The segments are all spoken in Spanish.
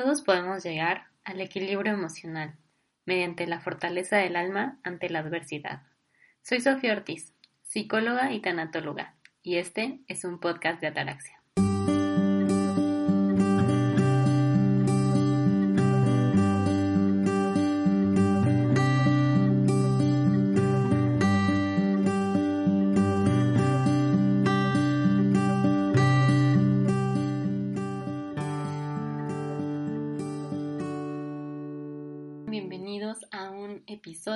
Todos podemos llegar al equilibrio emocional mediante la fortaleza del alma ante la adversidad. Soy Sofía Ortiz, psicóloga y tanatóloga, y este es un podcast de Ataraxia.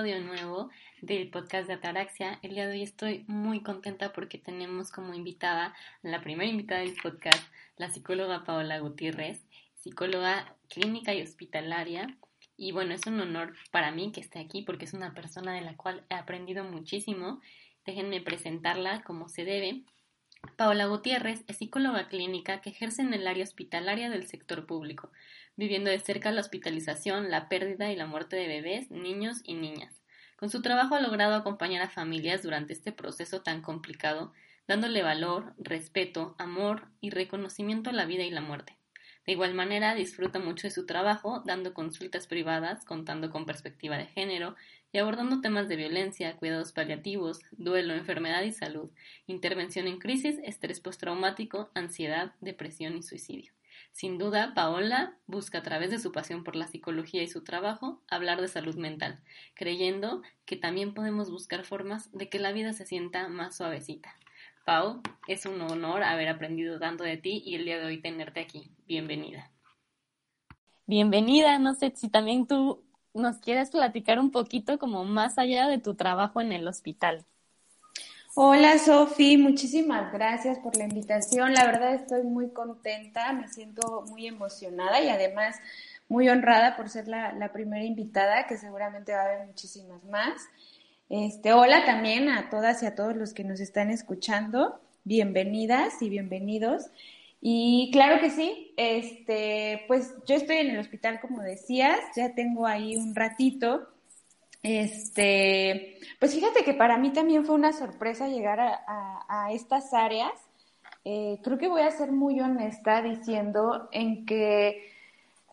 Episodio nuevo del podcast de Ataraxia. El día de hoy estoy muy contenta porque tenemos como invitada, la primera invitada del podcast, la psicóloga Paola Gutiérrez, psicóloga clínica y hospitalaria. Y bueno, es un honor para mí que esté aquí porque es una persona de la cual he aprendido muchísimo. Déjenme presentarla como se debe. Paola Gutiérrez es psicóloga clínica que ejerce en el área hospitalaria del sector público viviendo de cerca la hospitalización, la pérdida y la muerte de bebés, niños y niñas. Con su trabajo ha logrado acompañar a familias durante este proceso tan complicado, dándole valor, respeto, amor y reconocimiento a la vida y la muerte. De igual manera, disfruta mucho de su trabajo, dando consultas privadas, contando con perspectiva de género y abordando temas de violencia, cuidados paliativos, duelo, enfermedad y salud, intervención en crisis, estrés postraumático, ansiedad, depresión y suicidio. Sin duda, Paola busca a través de su pasión por la psicología y su trabajo hablar de salud mental, creyendo que también podemos buscar formas de que la vida se sienta más suavecita. Pau, es un honor haber aprendido tanto de ti y el día de hoy tenerte aquí. Bienvenida. Bienvenida, no sé si también tú nos quieres platicar un poquito como más allá de tu trabajo en el hospital. Hola Sofi, muchísimas gracias por la invitación. La verdad estoy muy contenta, me siento muy emocionada y además muy honrada por ser la, primera invitada, que seguramente va a haber muchísimas más. Este, hola también a todas y a todos los que nos están escuchando. Bienvenidas y bienvenidos. Y claro que sí, este, pues yo estoy en el hospital, como decías, ya tengo ahí un ratito. Este, pues fíjate que para mí también fue una sorpresa llegar a, estas áreas. Eh, creo que voy a ser muy honesta diciendo en que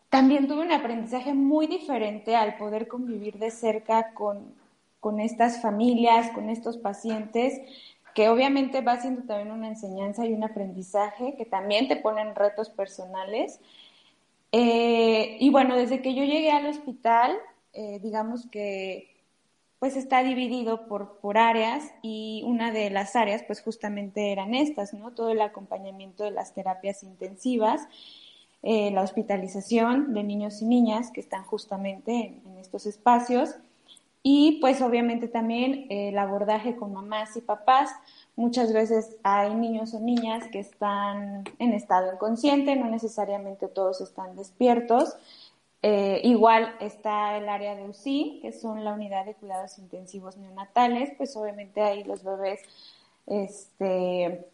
también tuve un aprendizaje muy diferente al poder convivir de cerca con, con estas familias, con estos pacientes, que obviamente va siendo también una enseñanza y un aprendizaje que también te ponen retos personales. Eh, y bueno, desde que yo llegué al hospital, eh, digamos que pues está dividido por, por áreas y una de las áreas pues justamente eran estas, ¿no? Todo el acompañamiento de las terapias intensivas, eh, la hospitalización de niños y niñas que están justamente en, estos espacios y pues obviamente también el abordaje con mamás y papás. Muchas veces hay niños o niñas que están en estado inconsciente, no necesariamente todos están despiertos, eh, igual está el área de UCI, que son la unidad de cuidados intensivos neonatales, pues obviamente ahí los bebés, este,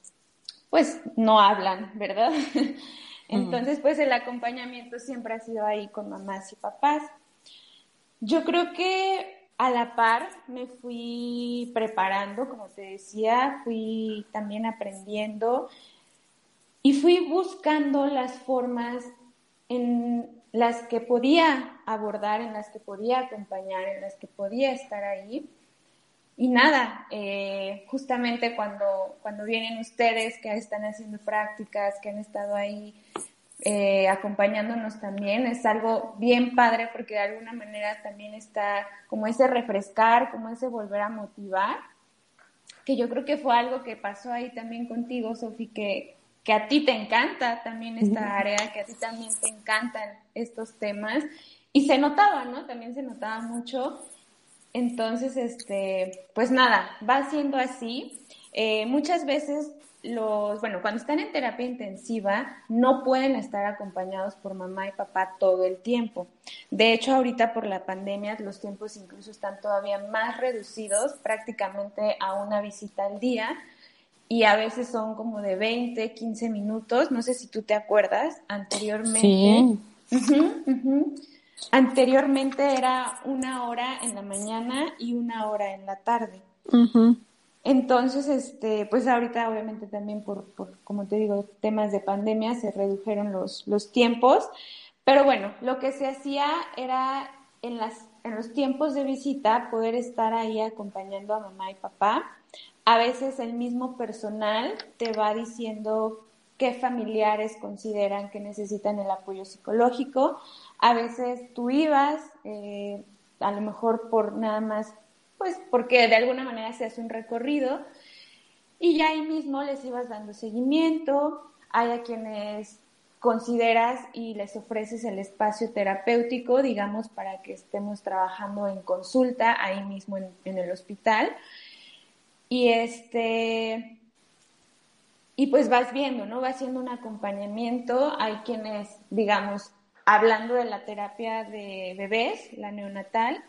pues no hablan, ¿verdad? Entonces, pues el acompañamiento siempre ha sido ahí con mamás y papás. Yo creo que a la par me fui preparando, como te decía, fui también aprendiendo y fui buscando las formas en las que podía abordar, en las que podía acompañar, en las que podía estar ahí. Y nada, eh, justamente cuando, cuando vienen ustedes que están haciendo prácticas, que han estado ahí eh, acompañándonos también, es algo bien padre porque de alguna manera también está como ese refrescar, como ese volver a motivar, que yo creo que fue algo que pasó ahí también contigo, Sofi, que, que a ti te encanta también esta área, que a ti también te encantan estos temas. Y se notaba, ¿no? También se notaba mucho. Entonces, este, pues nada, va siendo así. Eh, muchas veces los, bueno, cuando están en terapia intensiva, no pueden estar acompañados por mamá y papá todo el tiempo. De hecho, ahorita por la pandemia, los tiempos incluso están todavía más reducidos, prácticamente a una visita al día y a veces son como de 20, 15 minutos, no sé si tú te acuerdas, anteriormente. Anteriormente era una hora en la mañana y una hora en la tarde. Entonces, este, pues ahorita obviamente también por, por, como te digo, temas de pandemia se redujeron los, los tiempos, Pero bueno, lo que se hacía era en, las, en los tiempos de visita poder estar ahí acompañando a mamá y papá. A veces el mismo personal te va diciendo qué familiares consideran que necesitan el apoyo psicológico. A veces tú ibas, eh, a lo mejor por nada más, pues porque de alguna manera se hace un recorrido y ya ahí mismo les ibas dando seguimiento. Hay a quienes consideras y les ofreces el espacio terapéutico, digamos, para que estemos trabajando en consulta ahí mismo en, el hospital. Y este, y pues vas viendo, ¿no? Va haciendo un acompañamiento. Hay quienes, digamos, hablando de la terapia de bebés, la neonatal,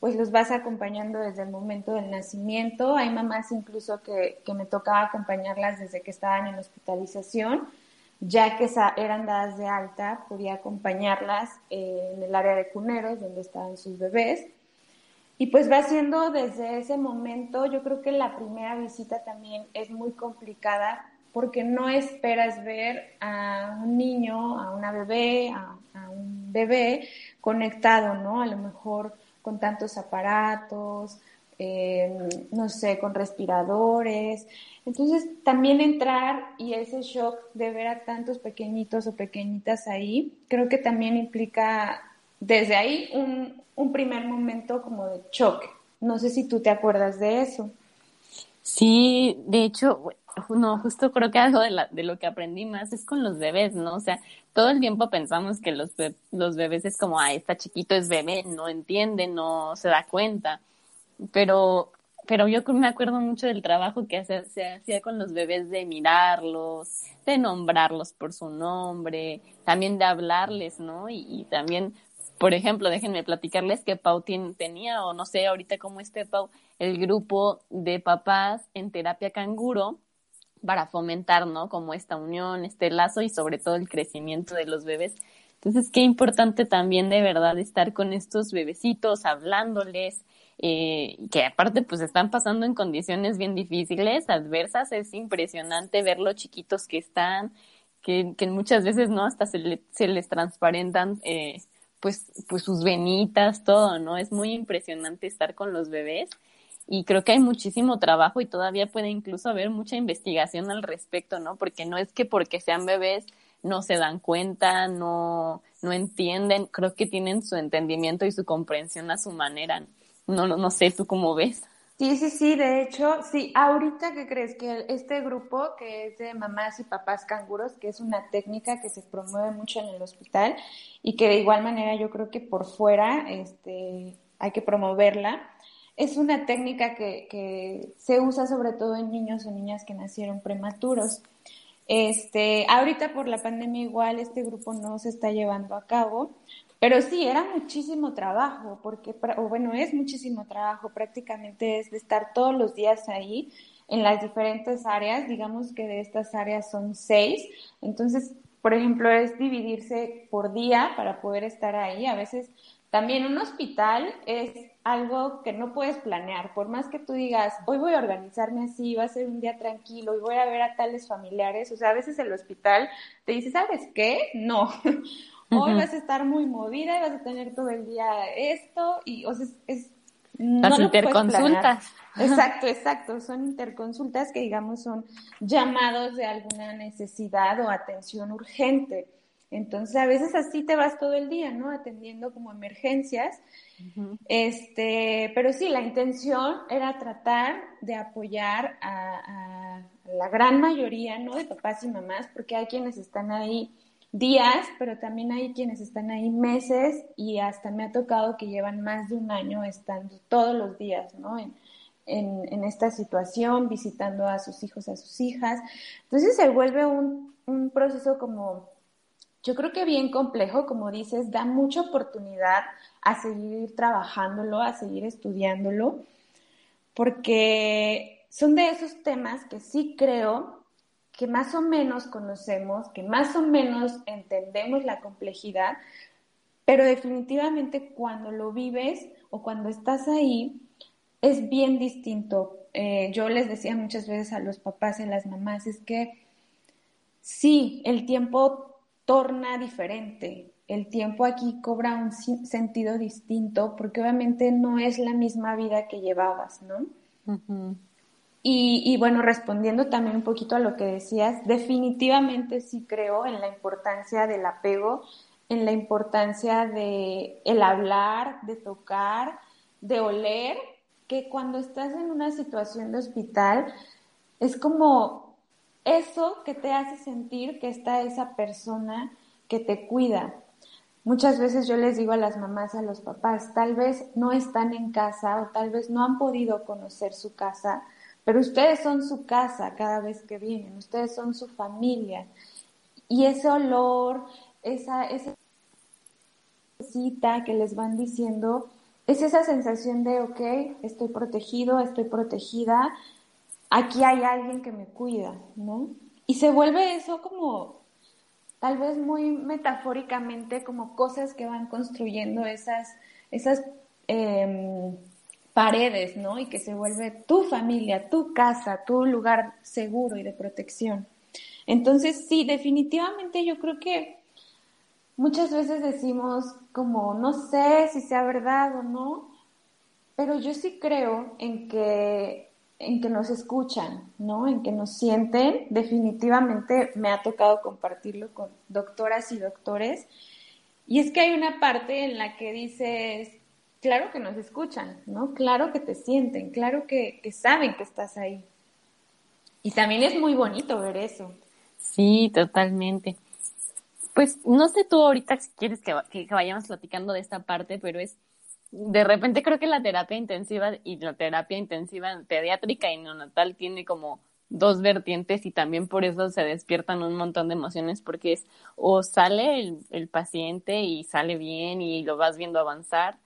pues los vas acompañando desde el momento del nacimiento. Hay mamás incluso que, que me tocaba acompañarlas desde que estaban en hospitalización, ya que eran dadas de alta, podía acompañarlas en el área de cuneros, donde estaban sus bebés. Y pues va siendo desde ese momento, yo creo que la primera visita también es muy complicada porque no esperas ver a un niño, a una bebé, a, un bebé conectado, ¿no? A lo mejor con tantos aparatos, eh, no sé, con respiradores. Entonces, también entrar y ese shock de ver a tantos pequeñitos o pequeñitas ahí, creo que también implica desde ahí un, un primer momento como de choque. No sé si tú te acuerdas de eso. Sí, de hecho, no, justo creo que algo de, la, de lo que aprendí más es con los bebés, ¿no? O sea, todo el tiempo pensamos que los, los bebés es como, ah, está chiquito, es bebé, no entiende, no se da cuenta. Pero, pero yo me acuerdo mucho del trabajo que se, se hacía con los bebés de mirarlos, de nombrarlos por su nombre, también de hablarles, ¿no? Y, y también por ejemplo, déjenme platicarles que Pau tenía, o no sé ahorita cómo esté Pau, el grupo de papás en terapia canguro, para fomentar, ¿no? Como esta unión, este lazo y sobre todo el crecimiento de los bebés. Entonces, qué importante también de verdad estar con estos bebecitos, hablándoles, eh, que aparte pues están pasando en condiciones bien difíciles, adversas, es impresionante ver lo chiquitos que están, que, que muchas veces, ¿no? Hasta se, se les transparentan, eh, pues, pues sus venitas, todo, ¿no? Es muy impresionante estar con los bebés y creo que hay muchísimo trabajo y todavía puede incluso haber mucha investigación al respecto, ¿no? Porque no es que porque sean bebés no se dan cuenta, no, no entienden, creo que tienen su entendimiento y su comprensión a su manera. No, no, no sé, ¿tú cómo ves? Sí, sí, sí, de hecho, sí, ahorita que crees que este grupo que es de mamás y papás canguros, que es una técnica que se promueve mucho en el hospital y que de igual manera yo creo que por fuera este, hay que promoverla, es una técnica que, se usa sobre todo en niños o niñas que nacieron prematuros. Este, ahorita por la pandemia igual este grupo no se está llevando a cabo, pero sí, era muchísimo trabajo, porque, o bueno, es muchísimo trabajo, prácticamente es de estar todos los días ahí en las diferentes áreas, digamos que de estas áreas son seis, entonces, por ejemplo, es dividirse por día para poder estar ahí, a veces también un hospital es algo que no puedes planear, por más que tú digas, hoy voy a organizarme así, va a ser un día tranquilo y voy a ver a tales familiares, o sea, a veces el hospital te dice, ¿sabes qué? No, hoy vas a estar muy movida y vas a tener todo el día esto y, o sea, es... Las interconsultas. Exacto, exacto. Son interconsultas que, digamos, son llamados de alguna necesidad o atención urgente. Entonces, a veces así te vas todo el día, ¿no? Atendiendo como emergencias. Este, pero sí, la intención era tratar de apoyar a, la gran mayoría, ¿no? De papás y mamás, porque hay quienes están ahí días, pero también hay quienes están ahí meses y hasta me ha tocado que llevan más de un año estando todos los días, ¿no? En, esta situación, visitando a sus hijos, a sus hijas. Entonces se vuelve un, un proceso como yo creo que bien complejo, como dices, da mucha oportunidad a seguir trabajándolo, a seguir estudiándolo, porque son de esos temas que sí creo que más o menos conocemos, que más o menos entendemos la complejidad, pero definitivamente cuando lo vives o cuando estás ahí es bien distinto. Eh, yo les decía muchas veces a los papás y a las mamás, es que sí, el tiempo torna diferente. el tiempo aquí cobra un sentido distinto porque obviamente no es la misma vida que llevabas, ¿no? Y, bueno, respondiendo también un poquito a lo que decías, definitivamente sí creo en la importancia del apego, en la importancia de el hablar, de tocar, de oler, que cuando estás en una situación de hospital es como eso que te hace sentir que está esa persona que te cuida. Muchas veces yo les digo a las mamás, a los papás, tal vez no están en casa o tal vez no han podido conocer su casa, pero ustedes son su casa cada vez que vienen, ustedes son su familia. Y ese olor, esa, esa cita que les van diciendo, es esa sensación de, ok, estoy protegido, estoy protegida, aquí hay alguien que me cuida, ¿no? Y se vuelve eso como, tal vez muy metafóricamente, como cosas que van construyendo esas, esas eh, paredes, ¿no? Y que se vuelve tu familia, tu casa, tu lugar seguro y de protección. Entonces, sí, definitivamente yo creo que muchas veces decimos como, no sé si sea verdad o no, pero yo sí creo en que, en que nos escuchan, ¿no? En que nos sienten. Definitivamente me ha tocado compartirlo con doctoras y doctores. Y es que hay una parte en la que dices, claro que nos escuchan, ¿no? Claro que te sienten, claro que, saben que estás ahí. Y también es muy bonito ver eso. Sí, totalmente. Pues no sé tú ahorita si quieres que, que, vayamos platicando de esta parte, pero es, de repente creo que la terapia intensiva y la terapia intensiva pediátrica y neonatal tiene como dos vertientes y también por eso se despiertan un montón de emociones porque es o sale el, el paciente y sale bien y lo vas viendo avanzar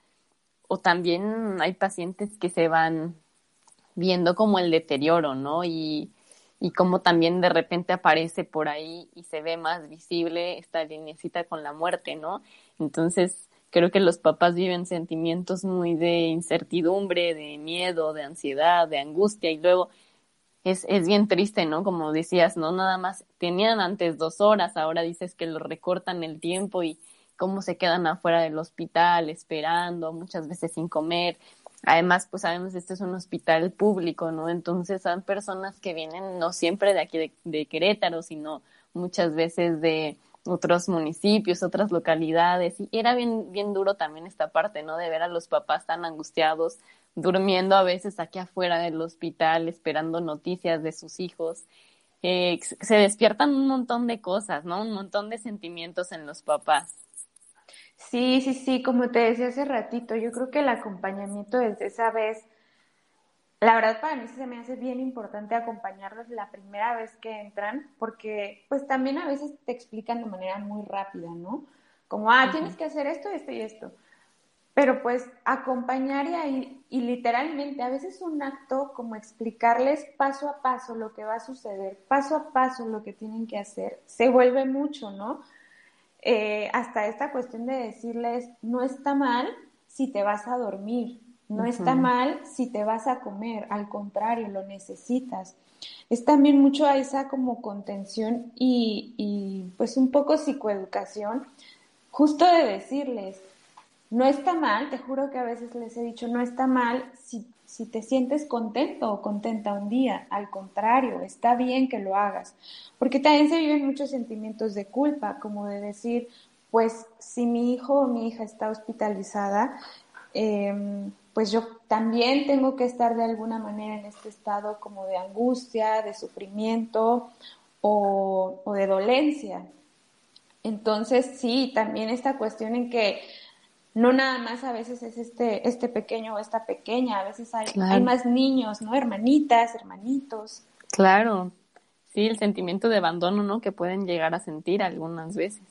o también hay pacientes que se van viendo como el deterioro, ¿no? Y, y como también de repente aparece por ahí y se ve más visible esta linecita con la muerte, ¿no? Entonces, creo que los papás viven sentimientos muy de incertidumbre, de miedo, de ansiedad, de angustia y luego es, es bien triste, ¿no? Como decías, ¿no? Nada más tenían antes dos horas, ahora dices que lo recortan el tiempo y, cómo se quedan afuera del hospital esperando, muchas veces sin comer. Además, pues sabemos este es un hospital público, ¿no? Entonces son personas que vienen no siempre de aquí de, Querétaro, sino muchas veces de otros municipios, otras localidades. Y era bien, bien duro también esta parte, ¿no? De ver a los papás tan angustiados, durmiendo a veces aquí afuera del hospital, esperando noticias de sus hijos. Eh, se despiertan un montón de cosas, ¿no? Un montón de sentimientos en los papás. Sí, sí, sí, como te decía hace ratito, yo creo que el acompañamiento desde esa vez, la verdad para mí se me hace bien importante acompañarlos la primera vez que entran, porque pues también a veces te explican de manera muy rápida, ¿no? Como, ah, tienes que hacer esto, esto y esto. Pero pues acompañar y, y literalmente a veces un acto como explicarles paso a paso lo que va a suceder, paso a paso lo que tienen que hacer, se vuelve mucho, ¿no? Eh, hasta esta cuestión de decirles, no está mal si te vas a dormir, no está mal si te vas a comer, al contrario, lo necesitas. Es también mucho a esa como contención y, y pues un poco psicoeducación, justo de decirles, no está mal, te juro que a veces les he dicho, no está mal si si te sientes contento o contenta un día, al contrario, está bien que lo hagas, porque también se viven muchos sentimientos de culpa, como de decir, pues si mi hijo o mi hija está hospitalizada, em, pues yo también tengo que estar de alguna manera en este estado como de angustia, de sufrimiento o, o de dolencia. Entonces, sí, también esta cuestión en que no nada más a veces es este, este pequeño o esta pequeña, a veces hay, hay más niños, ¿no? Hermanitas, hermanitos. Claro, sí, el sentimiento de abandono, ¿no? Que pueden llegar a sentir algunas veces.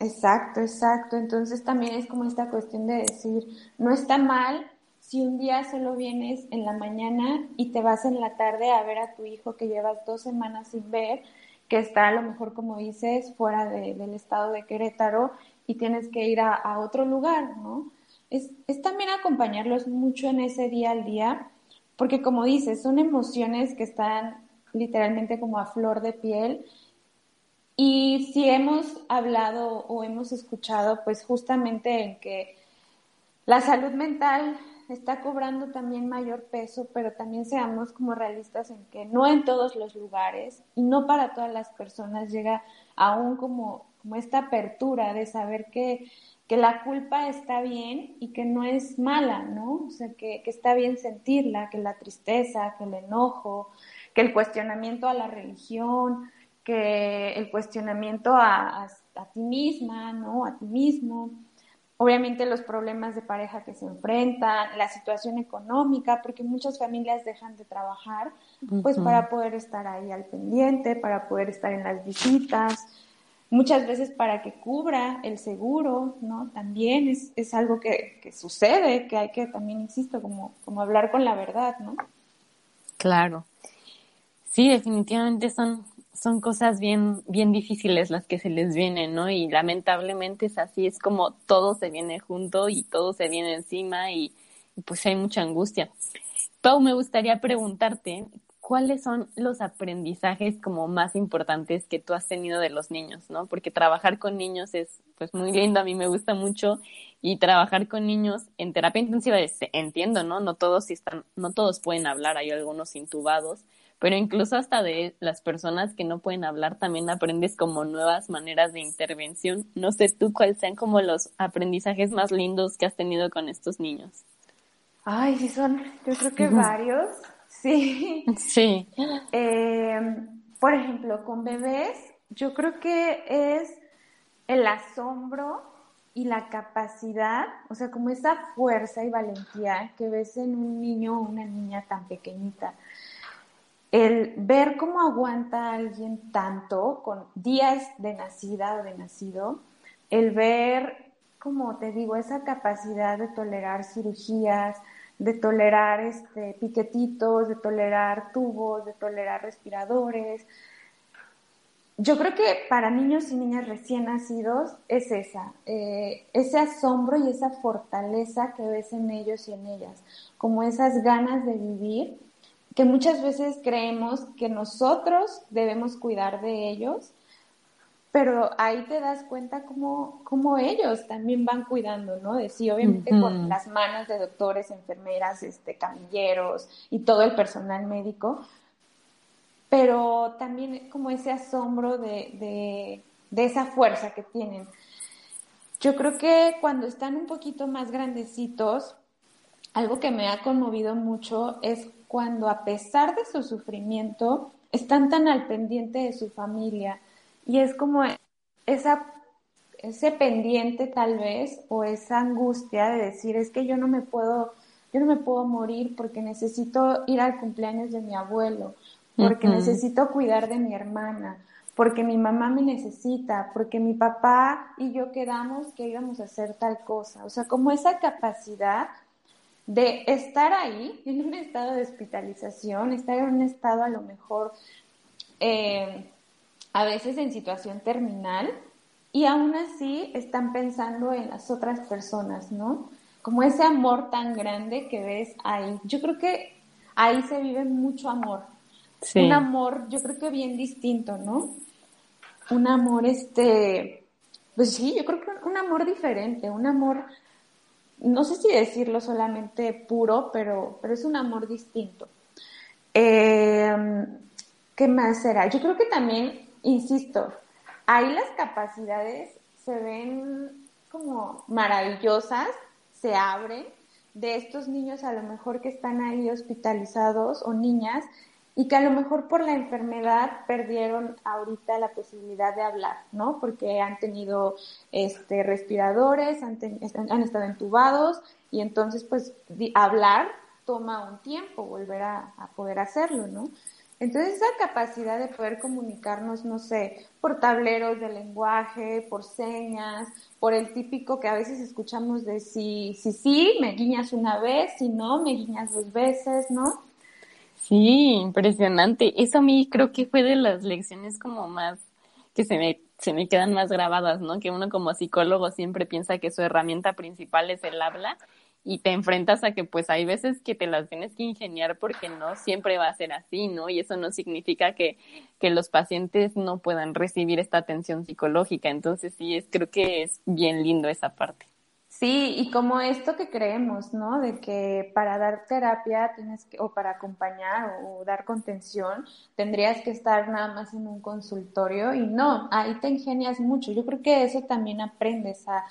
Exacto, exacto. Entonces también es como esta cuestión de decir, no está mal si un día solo vienes en la mañana y te vas en la tarde a ver a tu hijo que llevas dos semanas sin ver, que está a lo mejor, como dices, fuera del estado de Querétaro y tienes que ir a, otro lugar, ¿no? Es, es, también acompañarlos mucho en ese día al día, porque como dices, son emociones que están literalmente como a flor de piel Y si hemos hablado o hemos escuchado, pues justamente en que la salud mental está cobrando también mayor peso, pero también seamos como realistas en que no en todos los lugares y no para todas las personas llega aún como, como esta apertura de saber que, que la culpa está bien y que no es mala, ¿no? O sea, que, que está bien sentirla, que la tristeza, que el enojo, que el cuestionamiento a la religión, que el cuestionamiento a, a, ti misma, ¿no? A ti mismo. Obviamente los problemas de pareja que se enfrentan, la situación económica, porque muchas familias dejan de trabajar, pues para poder estar ahí al pendiente, para poder estar en las visitas, muchas veces para que cubra el seguro, ¿no? También es, es algo que, que, sucede, que hay que también, insisto, como, como hablar con la verdad, ¿no? Claro. Sí, definitivamente son son cosas bien, bien difíciles las que se les vienen, ¿no? Y lamentablemente es así, es como todo se viene junto y todo se viene encima y, pues hay mucha angustia. Pau, me gustaría preguntarte, ¿cuáles son los aprendizajes como más importantes que tú has tenido de los niños, ¿no? Porque trabajar con niños es pues muy lindo, a mí me gusta mucho y trabajar con niños en terapia intensiva entiendo, ¿no? No todos están, no todos pueden hablar, hay algunos intubados, pero incluso hasta de las personas que no pueden hablar también aprendes como nuevas maneras de intervención. No sé tú cuáles sean como los aprendizajes más lindos que has tenido con estos niños. Ay, sí son, yo creo que varios, sí. Sí. Eh, por ejemplo, con bebés, yo creo que es el asombro y la capacidad, o sea, como esa fuerza y valentía que ves en un niño o una niña tan pequeñita el ver cómo aguanta alguien tanto con días de nacida o de nacido, el ver, como te digo, esa capacidad de tolerar cirugías, de tolerar este, piquetitos, de tolerar tubos, de tolerar respiradores. Yo creo que para niños y niñas recién nacidos es esa, eh, ese asombro y esa fortaleza que ves en ellos y en ellas, como esas ganas de vivir que muchas veces creemos que nosotros debemos cuidar de ellos, pero ahí te das cuenta cómo, cómo ellos también van cuidando, ¿no? De sí, obviamente con las manos de doctores, enfermeras, este, camilleros y todo el personal médico, pero también como ese asombro de, de, de esa fuerza que tienen. Yo creo que cuando están un poquito más grandecitos, algo que me ha conmovido mucho es cuando a pesar de su sufrimiento están tan al pendiente de su familia. Y es como esa ese pendiente tal vez o esa angustia de decir es que yo no me puedo yo no me puedo morir porque necesito ir al cumpleaños de mi abuelo porque necesito cuidar de mi hermana porque mi mamá me necesita porque mi papá y yo quedamos que íbamos a hacer tal cosa o sea como esa capacidad de estar ahí en un estado de hospitalización, estar en un estado a lo mejor eh, a veces en situación terminal y aún así están pensando en las otras personas, ¿no? Como ese amor tan grande que ves ahí. Yo creo que ahí se vive mucho amor. Un amor, yo creo que bien distinto, ¿no? Un amor, este, pues sí, yo creo que un amor diferente, un amor no sé si decirlo solamente puro, pero, pero es un amor distinto. Eh, ¿Qué más será? Yo creo que también, insisto, ahí las capacidades se ven como maravillosas, se abren de estos niños a lo mejor que están ahí hospitalizados o niñas y que a lo mejor por la enfermedad perdieron ahorita la posibilidad de hablar, ¿no? Porque han tenido este, respiradores, han, han estado entubados y entonces pues hablar toma un tiempo volver a, a, poder hacerlo, ¿no? Entonces esa capacidad de poder comunicarnos, no sé, por tableros de lenguaje, por señas, por el típico que a veces escuchamos de si, si sí, me guiñas una vez, si no, me guiñas dos veces, ¿no? Sí, impresionante. Eso a mí creo que fue de las lecciones como más que se me, se me quedan más grabadas, ¿no? Que uno como psicólogo siempre piensa que su herramienta principal es el habla y te enfrentas a que pues hay veces que te las tienes que ingeniar porque no siempre va a ser así, ¿no? Y eso no significa que, que los pacientes no puedan recibir esta atención psicológica. Entonces sí, es, creo que es bien lindo esa parte. Sí, y como esto que creemos, ¿no? De que para dar terapia tienes que, o para acompañar o, dar contención, tendrías que estar nada más en un consultorio y no, ahí te ingenias mucho. Yo creo que eso también aprendes a,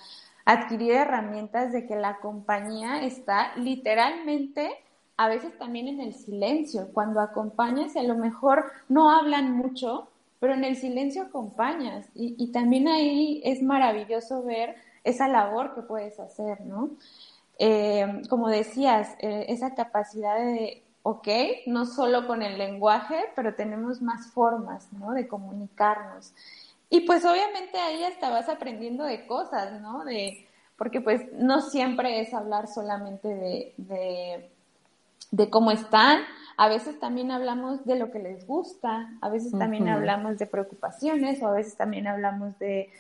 adquirir herramientas de que la compañía está literalmente a veces también en el silencio. Cuando acompañas, a lo mejor no hablan mucho, pero en el silencio acompañas. Y, también ahí es maravilloso ver esa labor que puedes hacer, ¿no? Eh, como decías, eh, esa capacidad de, ok, no solo con el lenguaje, pero tenemos más formas, ¿no? De comunicarnos. Y pues obviamente ahí hasta vas aprendiendo de cosas, ¿no? De, porque pues no siempre es hablar solamente de, de, cómo están, a veces también hablamos de lo que les gusta, a veces también hablamos de preocupaciones o a veces también hablamos de,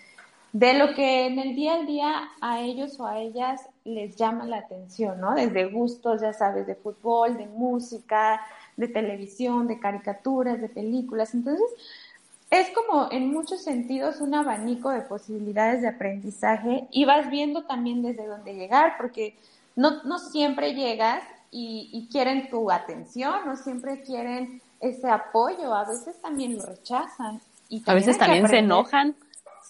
de lo que en el día a día a ellos o a ellas les llama la atención, ¿no? Desde gustos, ya sabes, de fútbol, de música, de televisión, de caricaturas, de películas. Entonces, es como en muchos sentidos un abanico de posibilidades de aprendizaje y vas viendo también desde dónde llegar, porque no, no siempre llegas y, quieren tu atención, no siempre quieren ese apoyo, a veces también lo rechazan. Y a veces también se enojan.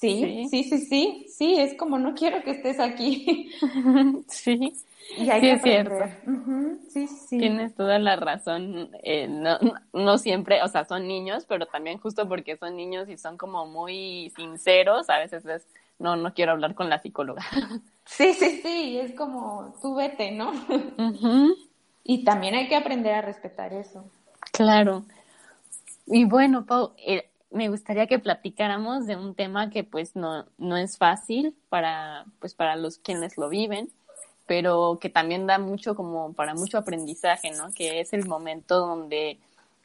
Sí, sí, sí, sí, sí, es como no quiero que estés aquí. sí. Y hay sí, es cierto. sí, sí. Tienes toda la razón. Eh, no, no siempre, o sea, son niños, pero también justo porque son niños y son como muy sinceros, a veces es, no, no quiero hablar con la psicóloga. Sí, sí, sí, es como tú vete, ¿no? Y también hay que aprender a respetar eso. Claro. Y bueno, Pau, eh, me gustaría que platicáramos de un tema que pues no, no es fácil para, pues para los quienes lo viven, pero que también da mucho como para mucho aprendizaje, ¿no? Que es el momento donde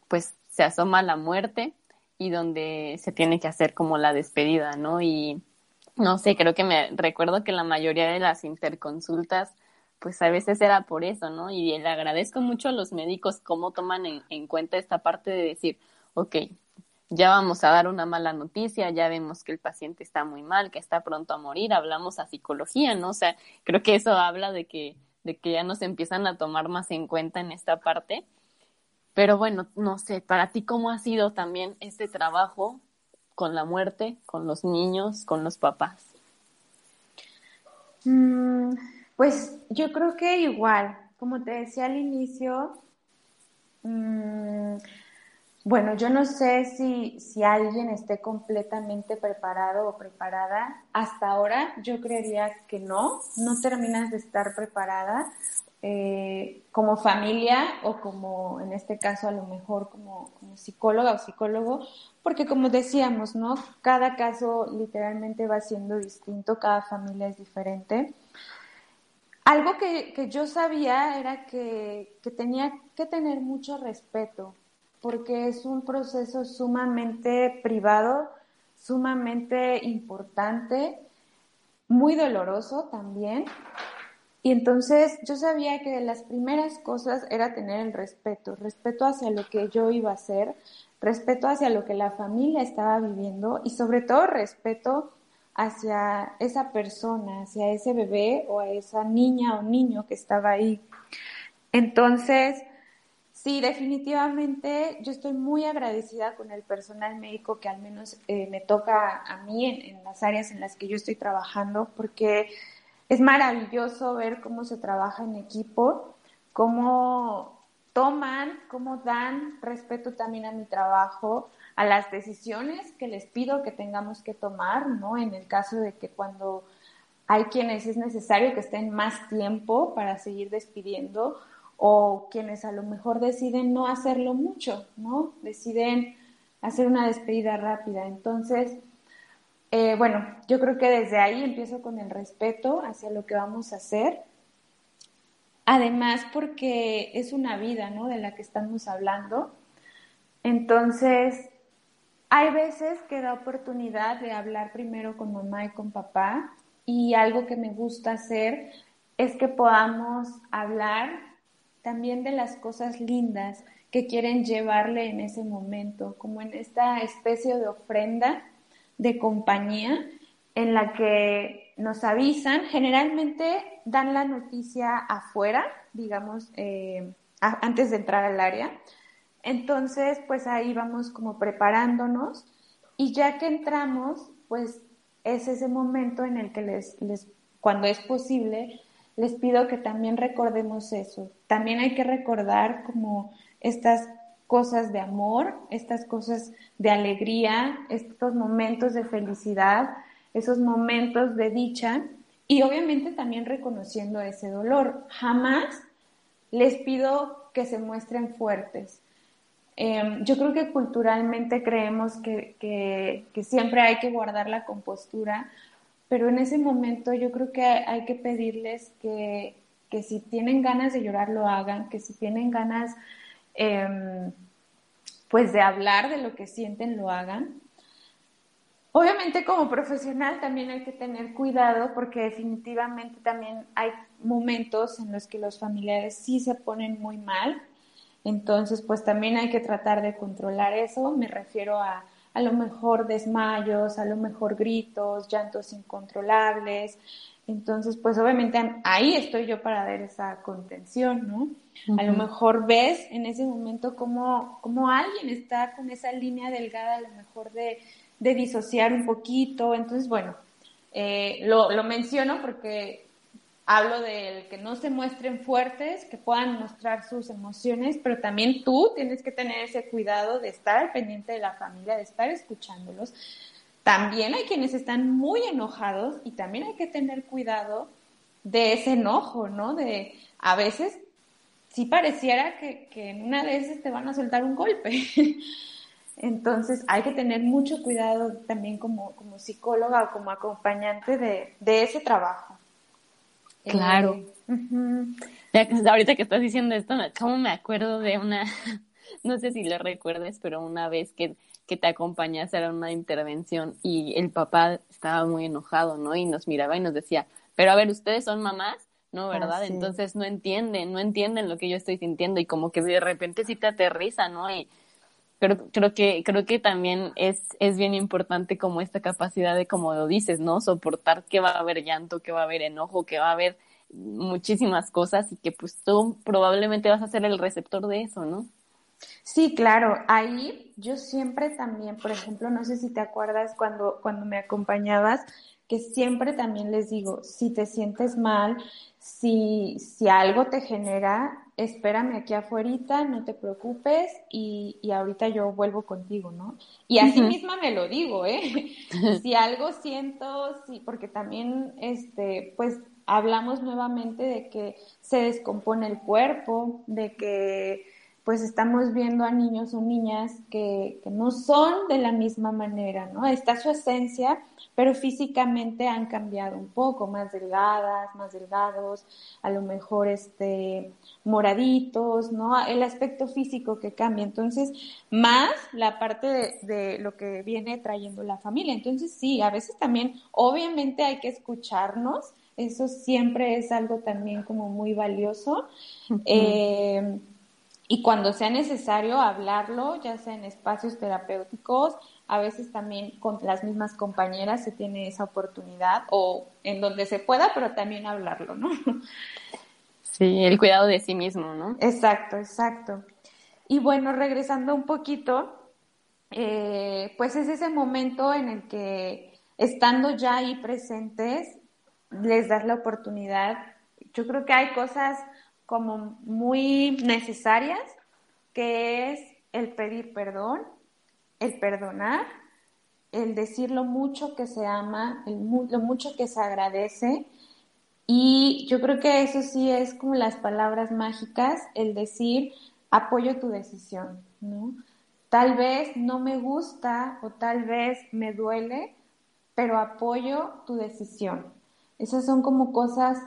pues se asoma la muerte y donde se tiene que hacer como la despedida, ¿no? Y no sé, creo que me recuerdo que la mayoría de las interconsultas pues a veces era por eso, ¿no? Y le agradezco mucho a los médicos cómo toman en, en cuenta esta parte de decir, ok, ya vamos a dar una mala noticia, ya vemos que el paciente está muy mal, que está pronto a morir, hablamos a psicología, ¿no? O sea, creo que eso habla de que, de que ya nos empiezan a tomar más en cuenta en esta parte. Pero bueno, no sé, para ti cómo ha sido también este trabajo con la muerte, con los niños, con los papás. Mm, pues yo creo que igual, como te decía al inicio, mmm, bueno, yo no sé si, si alguien esté completamente preparado o preparada. Hasta ahora yo creería que no, no terminas de estar preparada eh, como familia o como en este caso a lo mejor como, como, psicóloga o psicólogo, porque como decíamos, ¿no? Cada caso literalmente va siendo distinto, cada familia es diferente. Algo que, que yo sabía era que, que tenía que tener mucho respeto porque es un proceso sumamente privado, sumamente importante, muy doloroso también. Y entonces yo sabía que de las primeras cosas era tener el respeto, respeto hacia lo que yo iba a hacer, respeto hacia lo que la familia estaba viviendo y sobre todo respeto hacia esa persona, hacia ese bebé o a esa niña o niño que estaba ahí. Entonces, Sí, definitivamente yo estoy muy agradecida con el personal médico que al menos eh, me toca a mí en, las áreas en las que yo estoy trabajando, porque es maravilloso ver cómo se trabaja en equipo, cómo toman, cómo dan respeto también a mi trabajo, a las decisiones que les pido que tengamos que tomar, ¿no? En el caso de que cuando hay quienes es necesario que estén más tiempo para seguir despidiendo o quienes a lo mejor deciden no hacerlo mucho, ¿no? Deciden hacer una despedida rápida. Entonces, eh, bueno, yo creo que desde ahí empiezo con el respeto hacia lo que vamos a hacer. Además, porque es una vida, ¿no? De la que estamos hablando. Entonces, hay veces que da oportunidad de hablar primero con mamá y con papá y algo que me gusta hacer es que podamos hablar también de las cosas lindas que quieren llevarle en ese momento, como en esta especie de ofrenda de compañía en la que nos avisan, generalmente dan la noticia afuera, digamos, eh, antes de entrar al área. Entonces, pues ahí vamos como preparándonos y ya que entramos, pues es ese momento en el que les, les, cuando es posible, les pido que también recordemos eso. También hay que recordar como estas cosas de amor, estas cosas de alegría, estos momentos de felicidad, esos momentos de dicha y obviamente también reconociendo ese dolor. Jamás les pido que se muestren fuertes. Em, yo creo que culturalmente creemos que, que, siempre hay que guardar la compostura, pero en ese momento yo creo que hay que pedirles que, que si tienen ganas de llorar lo hagan, que si tienen ganas em, pues de hablar de lo que sienten lo hagan. Obviamente como profesional también hay que tener cuidado porque definitivamente también hay momentos en los que los familiares sí se ponen muy mal entonces, pues también hay que tratar de controlar eso. Me refiero a a lo mejor desmayos, a lo mejor gritos, llantos incontrolables. Entonces, pues obviamente ahí estoy yo para dar esa contención, ¿no? A lo mejor ves en ese momento como, como alguien está con esa línea delgada, a lo mejor de, de disociar un poquito. Entonces, bueno, eh, lo, lo menciono porque Hablo de que no se muestren fuertes, que puedan mostrar sus emociones, pero también tú tienes que tener ese cuidado de estar pendiente de la familia, de estar escuchándolos. También hay quienes están muy enojados y también hay que tener cuidado de ese enojo, ¿no? De a veces sí pareciera que, en una de esas te van a soltar un golpe. Entonces hay que tener mucho cuidado también como, como psicóloga o como acompañante de ese trabajo. Claro. Ahorita que estás diciendo esto, ¿cómo me acuerdo de una, no sé si lo recuerdes, pero una vez que, que te acompañaste a una intervención y el papá estaba muy enojado, ¿no? Y nos miraba y nos decía, pero a ver, ustedes son mamás, ¿no? ¿Verdad? Entonces no entienden, no entienden lo que yo estoy sintiendo y como que de repente sí te aterriza, ¿no? Y creo, creo que, creo que también es, es bien importante como esta capacidad de, como lo dices, ¿no? Soportar que va a haber llanto, que va a haber enojo, que va a haber muchísimas cosas y que pues tú probablemente vas a ser el receptor de eso, ¿no? Sí, claro. Ahí yo siempre también, por ejemplo, no sé si te acuerdas cuando, cuando me acompañabas, que siempre también les digo, si te sientes mal, si, si algo te genera, espérame aquí afuera, no te preocupes y, y, ahorita yo vuelvo contigo, ¿no? Y así misma me lo digo, ¿eh? si algo siento, sí, porque también, este, pues hablamos nuevamente de que se descompone el cuerpo, de que pues estamos viendo a niños o niñas que, que, no son de la misma manera, ¿no? Está su esencia, pero físicamente han cambiado un poco, más delgadas, más delgados, a lo mejor este, moraditos, ¿no? El aspecto físico que cambia. Entonces, más la parte de, de lo que viene trayendo la familia. Entonces, sí, a veces también, obviamente hay que escucharnos, eso siempre es algo también como muy valioso. eh, y cuando sea necesario hablarlo, ya sea en espacios terapéuticos, a veces también con las mismas compañeras se tiene esa oportunidad o en donde se pueda, pero también hablarlo, ¿no? Sí, el cuidado de sí mismo, ¿no? Exacto, exacto. Y bueno, regresando un poquito, eh, pues es ese momento en el que estando ya ahí presentes, les das la oportunidad. Yo creo que hay cosas como muy necesarias, que es el pedir perdón, el perdonar, el decir lo mucho que se ama, lo mucho que se agradece. Y yo creo que eso sí es como las palabras mágicas, el decir apoyo tu decisión, ¿no? Tal vez no me gusta o tal vez me duele, pero apoyo tu decisión. Esas son como cosas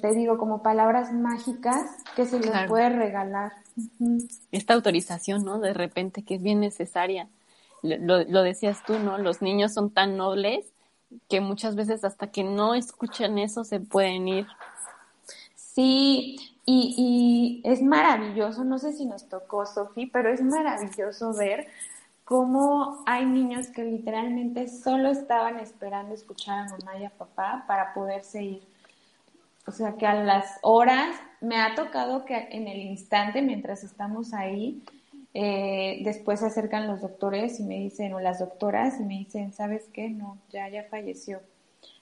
te digo, como palabras mágicas que se les puede regalar. Esta autorización, ¿no? De repente que es bien necesaria. Lo, lo, decías tú, ¿no? Los niños son tan nobles que muchas veces hasta que no escuchan eso se pueden ir. Sí, y, y es maravilloso, no sé si nos tocó, Sofi, pero es maravilloso ver cómo hay niños que literalmente solo estaban esperando escuchar a mamá y a papá para poderse ir. O sea que a las horas me ha tocado que en el instante, mientras estamos ahí, eh, después se acercan los doctores y me dicen, o las doctoras, y me dicen, ¿sabes qué? No, ya, ya falleció.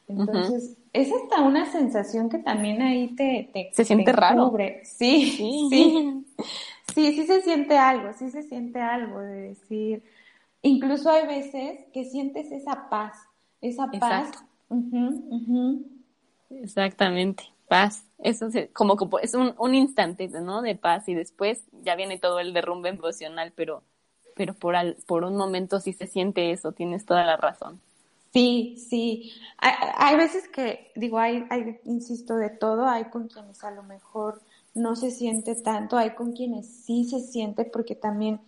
Entonces, es hasta una sensación que también ahí te... te se siente raro. Sí, sí, sí, sí, sí se siente algo, sí se siente algo de decir, incluso hay veces que sientes esa paz, esa paz. Exactamente, paz. Eso es como, es un, un instante, ¿no? De paz y después ya viene todo el derrumbe emocional, pero, pero por, al, por un momento sí se siente eso, tienes toda la razón. Sí, sí. Hay, hay veces que, digo, hay, hay, insisto, de todo, hay con quienes a lo mejor no se siente tanto, hay con quienes sí se siente porque también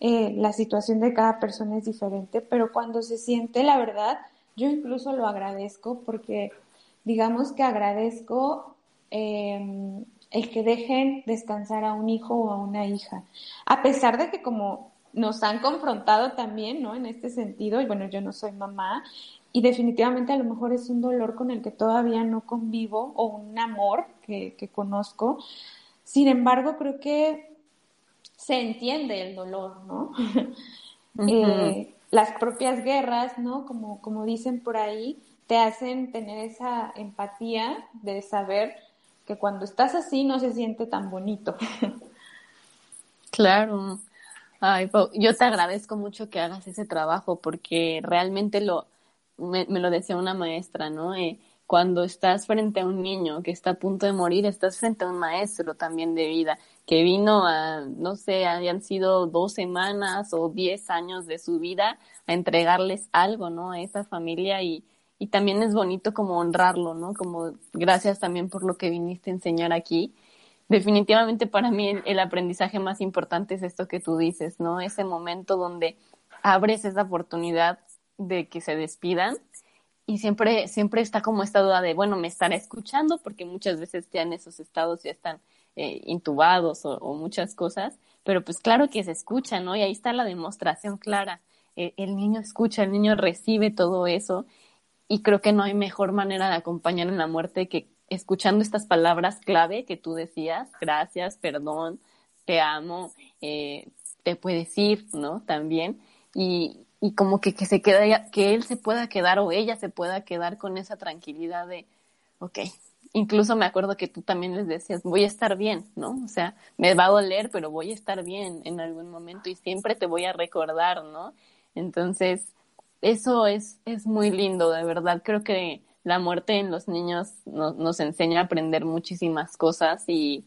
eh, la situación de cada persona es diferente, pero cuando se siente, la verdad, yo incluso lo agradezco porque digamos que agradezco eh, el que dejen descansar a un hijo o a una hija, a pesar de que como nos han confrontado también, ¿no? En este sentido, y bueno, yo no soy mamá, y definitivamente a lo mejor es un dolor con el que todavía no convivo o un amor que, que conozco. Sin embargo, creo que se entiende el dolor, ¿no? eh, las propias guerras, ¿no? Como, como dicen por ahí, te hacen tener esa empatía de saber que cuando estás así no se siente tan bonito. Claro. Ay, yo te agradezco mucho que hagas ese trabajo porque realmente lo, me, lo decía una maestra, ¿no? Eh, cuando estás frente a un niño que está a punto de morir, estás frente a un maestro también de vida que vino a, no sé, hayan sido dos semanas o diez años de su vida a entregarles algo, ¿no? A esa familia y, y también es bonito como honrarlo, ¿no? Como gracias también por lo que viniste a enseñar aquí. Definitivamente para mí el, aprendizaje más importante es esto que tú dices, ¿no? Ese momento donde abres esa oportunidad de que se despidan y siempre, siempre está como esta duda de, bueno, me estará escuchando porque muchas veces ya en esos estados ya están eh, intubados o, muchas cosas, pero pues claro que se escucha, ¿no? Y ahí está la demostración clara. Eh, el niño escucha, el niño recibe todo eso y creo que no hay mejor manera de acompañar en la muerte que escuchando estas palabras clave que tú decías, gracias, perdón, te amo, eh, te puedes ir, ¿no? También. Y, y como que, que se queda, que él se pueda quedar o ella se pueda quedar con esa tranquilidad de, ok, incluso me acuerdo que tú también les decías, voy a estar bien, ¿no? O sea, me va a doler, pero voy a estar bien en algún momento y siempre te voy a recordar, ¿no? Entonces, eso es, es muy lindo, de verdad. Creo que la muerte en los niños nos enseña a aprender muchísimas cosas y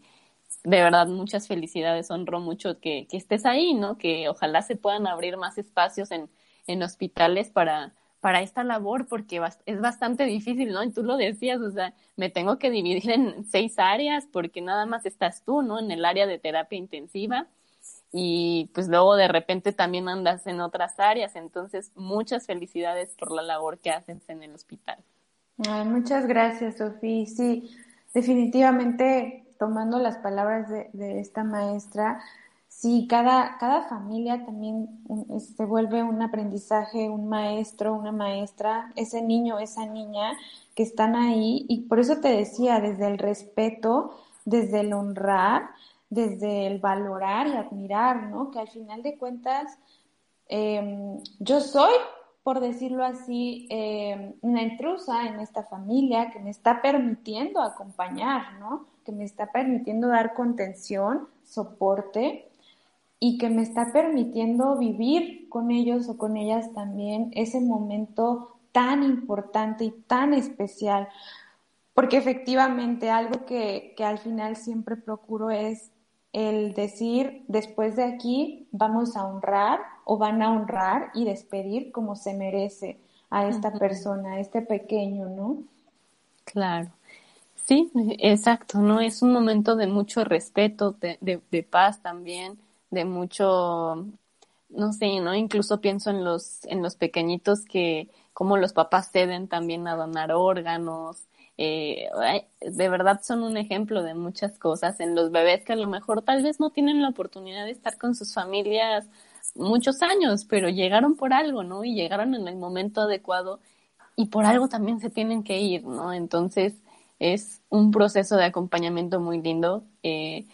de verdad muchas felicidades. Honro mucho que, que estés ahí, ¿no? Que ojalá se puedan abrir más espacios en, en hospitales para, para esta labor porque es bastante difícil, ¿no? Y tú lo decías, o sea, me tengo que dividir en seis áreas porque nada más estás tú, ¿no? En el área de terapia intensiva y pues luego de repente también andas en otras áreas, entonces muchas felicidades por la labor que haces en el hospital. muchas gracias, Sofía. Sí, definitivamente tomando las palabras de, esta maestra, sí, cada, cada familia también se vuelve un aprendizaje, un maestro, una maestra, ese niño, esa niña que están ahí y por eso te decía, desde el respeto, desde el honrar, desde el valorar y admirar, ¿no? Que al final de cuentas, em, yo soy, por decirlo así, em, una intrusa en esta familia que me está permitiendo acompañar, ¿no? Que me está permitiendo dar contención, soporte y que me está permitiendo vivir con ellos o con ellas también ese momento tan importante y tan especial. Porque efectivamente algo que, que al final siempre procuro es el decir, después de aquí vamos a honrar o van a honrar y despedir como se merece a esta persona, a este pequeño, ¿no? Claro. Sí, exacto, ¿no? Es un momento de mucho respeto, de, de, de paz también, de mucho, no sé, ¿no? Incluso pienso en los, en los pequeñitos que cómo los papás ceden también a donar órganos. Eh, de verdad son un ejemplo de muchas cosas en los bebés que a lo mejor tal vez no tienen la oportunidad de estar con sus familias muchos años, pero llegaron por algo, ¿no? Y llegaron en el momento adecuado y por algo también se tienen que ir, ¿no? Entonces es un proceso de acompañamiento muy lindo. Eh,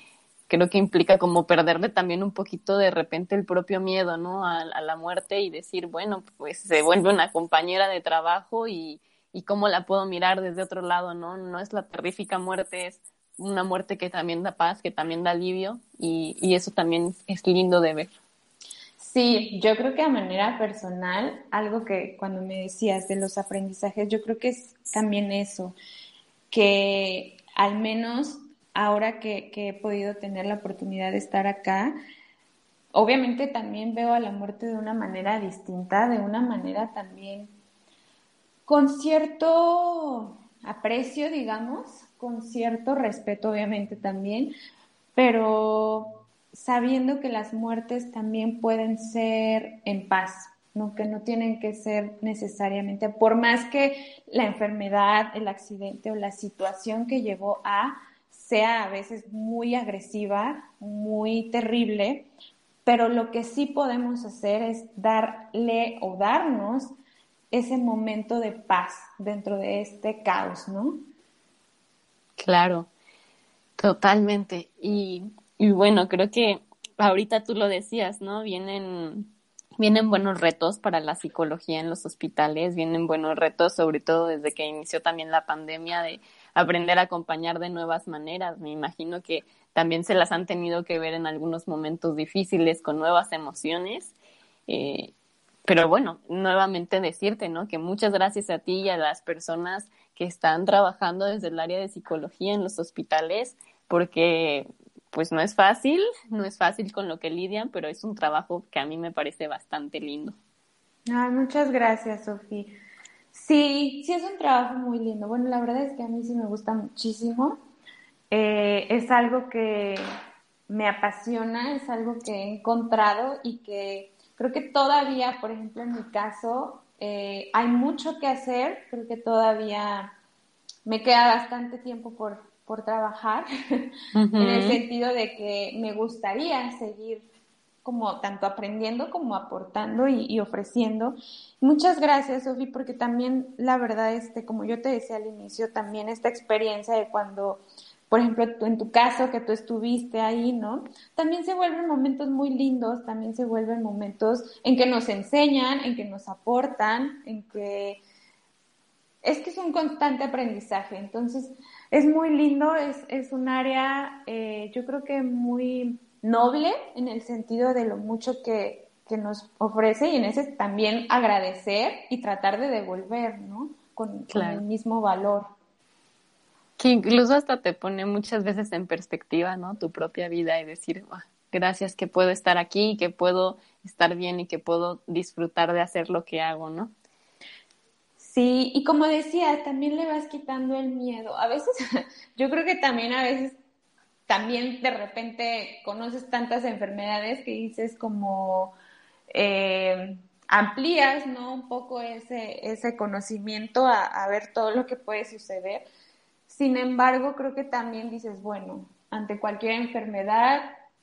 creo que implica como perderle también un poquito de repente el propio miedo, ¿no? A, la muerte y decir, bueno, pues se vuelve una compañera de trabajo y, y cómo la puedo mirar desde otro lado, ¿no? No es la terrífica muerte, es una muerte que también da paz, que también da alivio y, y eso también es lindo de ver. Sí, yo creo que a manera personal, algo que cuando me decías de los aprendizajes, yo creo que es también eso, que al menos ahora que, he podido tener la oportunidad de estar acá, obviamente también veo a la muerte de una manera distinta, de una manera también con cierto aprecio, digamos, con cierto respeto, obviamente también, pero sabiendo que las muertes también pueden ser en paz, ¿no? que no tienen que ser necesariamente, por más que la enfermedad, el accidente o la situación que llevó a sea a veces muy agresiva, muy terrible, pero lo que sí podemos hacer es darle o darnos ese momento de paz dentro de este caos, ¿no? Claro, totalmente. Y, y bueno, creo que ahorita tú lo decías, ¿no? Vienen vienen buenos retos para la psicología en los hospitales, vienen buenos retos, sobre todo desde que inició también la pandemia, de aprender a acompañar de nuevas maneras. Me imagino que también se las han tenido que ver en algunos momentos difíciles con nuevas emociones. Eh, pero bueno, nuevamente decirte, ¿no? Que muchas gracias a ti y a las personas que están trabajando desde el área de psicología en los hospitales, porque pues no es fácil, no es fácil con lo que lidian, pero es un trabajo que a mí me parece bastante lindo. Ay, muchas gracias, Sofía. Sí, sí es un trabajo muy lindo. Bueno, la verdad es que a mí sí me gusta muchísimo. Eh, es algo que me apasiona, es algo que he encontrado y que creo que todavía, por ejemplo, en mi caso, eh, hay mucho que hacer. Creo que todavía me queda bastante tiempo por, por trabajar, en el sentido de que me gustaría seguir como tanto aprendiendo como aportando y, ofreciendo. Muchas gracias, Sofi, porque también la verdad, este, como yo te decía al inicio, también esta experiencia de cuando, por ejemplo, en tu caso, que tú estuviste ahí, ¿no? También se vuelven momentos muy lindos, también se vuelven momentos en que nos enseñan, en que nos aportan, en que es que es un constante aprendizaje. Entonces, es muy lindo, es, es un área, eh, yo creo que muy noble en el sentido de lo mucho que, nos ofrece y en ese también agradecer y tratar de devolver, ¿no? Con, el mismo valor. Que incluso hasta te pone muchas veces en perspectiva, ¿no? Tu propia vida y decir, gracias que puedo estar aquí, que puedo estar bien y que puedo disfrutar de hacer lo que hago, ¿no? Sí, y como decía, también le vas quitando el miedo. A veces, yo creo que también a veces, también de repente conoces tantas enfermedades que dices como eh, amplías, ¿no? Un poco ese, ese conocimiento a, a ver todo lo que puede suceder. Sin embargo, creo que también dices, bueno, ante cualquier enfermedad,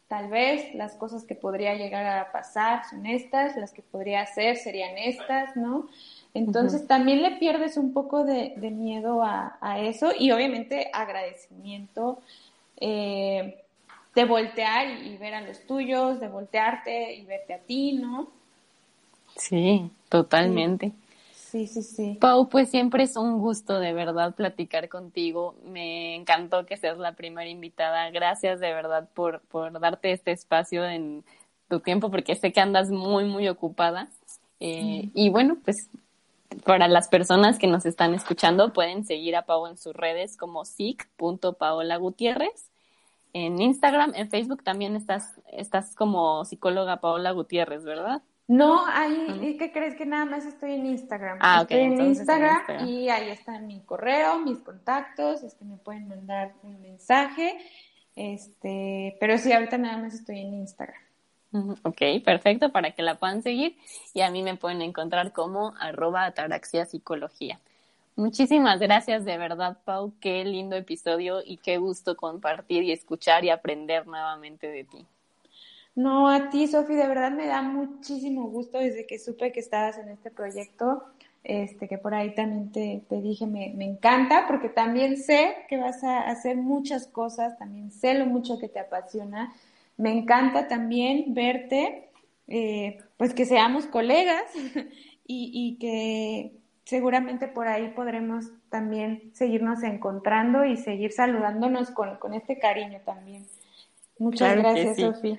tal vez las cosas que podría llegar a pasar son estas, las que podría hacer serían estas, ¿no? Entonces también le pierdes un poco de, miedo a, eso y obviamente agradecimiento eh, de voltear y, ver a los tuyos, de voltearte y verte a ti, ¿no? Sí, totalmente. Sí, sí, sí. Pau, pues siempre es un gusto de verdad platicar contigo. Me encantó que seas la primera invitada. Gracias de verdad por, por darte este espacio en tu tiempo porque sé que andas muy, muy ocupada. Eh, y bueno, pues para las personas que nos están escuchando, pueden seguir a Pau en sus redes como sic.paolagutierrez. En Instagram, en Facebook también estás, estás como psicóloga Paola Gutiérrez, ¿verdad? No, ahí, ¿qué crees que nada más estoy en Instagram? Ah, estoy en, Instagram y ahí está mi correo, mis contactos, este, me pueden mandar un mensaje, este, pero sí, ahorita nada más estoy en Instagram. Ok, perfecto, para que la puedan seguir. Y a mí me pueden encontrar como arroba ataraxia psicología. Muchísimas gracias de verdad, Pau. Qué lindo episodio y qué gusto compartir y escuchar y aprender nuevamente de ti. No, a ti, Sofi, de verdad me da muchísimo gusto desde que supe que estabas en este proyecto, este, que por ahí también te, te dije, me, me encanta, porque también sé que vas a hacer muchas cosas, también sé lo mucho que te apasiona. Me encanta también verte, eh, pues que seamos colegas y, y que seguramente por ahí podremos también seguirnos encontrando y seguir saludándonos con, con este cariño también. Muchas gracias, Sofía.